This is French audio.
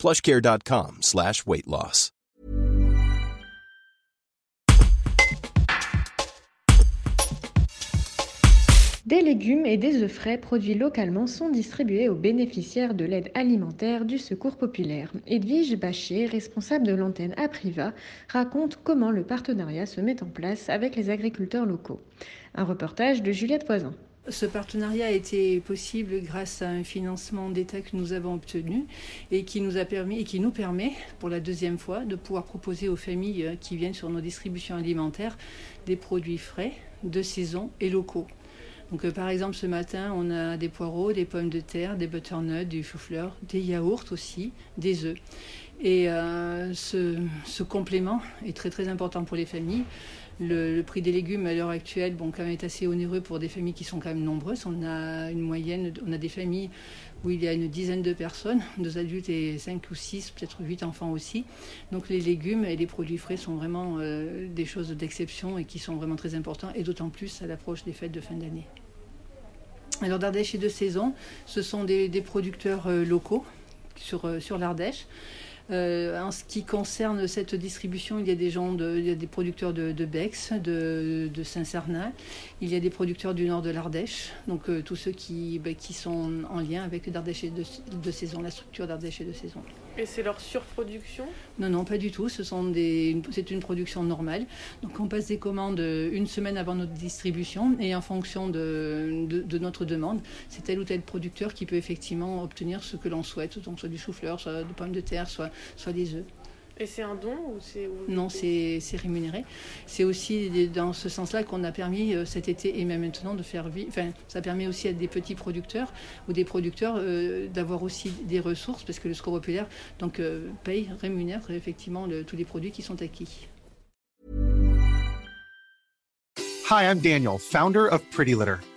plushcare.com slash. Des légumes et des œufs frais produits localement sont distribués aux bénéficiaires de l'aide alimentaire du Secours populaire. Edwige Bachet, responsable de l'antenne Apriva, raconte comment le partenariat se met en place avec les agriculteurs locaux. Un reportage de Juliette Poisin. Ce partenariat a été possible grâce à un financement d'État que nous avons obtenu et qui nous permet pour la deuxième fois de pouvoir proposer aux familles qui viennent sur nos distributions alimentaires des produits frais, de saison et locaux. Euh, par exemple, ce matin, on a des poireaux, des pommes de terre, des butternuts, du chou-fleur, des yaourts aussi, des œufs. Et euh, ce, complément est très très important pour les familles. Le, prix des légumes à l'heure actuelle, bon, est assez onéreux pour des familles qui sont quand même nombreuses. On a une moyenne, on a des familles où il y a une dizaine de personnes, deux adultes et cinq ou six, peut-être huit enfants aussi. Donc les légumes et les produits frais sont vraiment euh, des choses d'exception et qui sont vraiment très importants, et d'autant plus à l'approche des fêtes de fin d'année. Alors d'Ardèche et de saison, ce sont des, producteurs euh, locaux sur, sur l'Ardèche. Euh, en ce qui concerne cette distribution, il y a des gens, il y a des producteurs de, Bex, de, Saint-Cernin, il y a des producteurs du nord de l'Ardèche, donc tous ceux qui, ben, qui sont en lien avec l'Ardèche de, de saison, la structure d'Ardèche et de saison. Et c'est leur surproduction? Non, non, pas du tout. Ce sont des, c'est une production normale. Donc on passe des commandes une semaine avant notre distribution et en fonction de, de, notre demande, c'est tel ou tel producteur qui peut effectivement obtenir ce que l'on souhaite, donc soit du chou-fleur, soit des pommes de terre, soit, soit des œufs. Et c'est un don ou c'est Non, c'est rémunéré. C'est aussi dans ce sens-là qu'on a permis euh, cet été et même maintenant de faire vivre. Enfin, ça permet aussi à des petits producteurs ou des producteurs euh, d'avoir aussi des ressources parce que le score populaire donc euh, paye, rémunère effectivement tous les produits qui sont acquis. Hi, I'm Daniel, founder of Pretty Litter.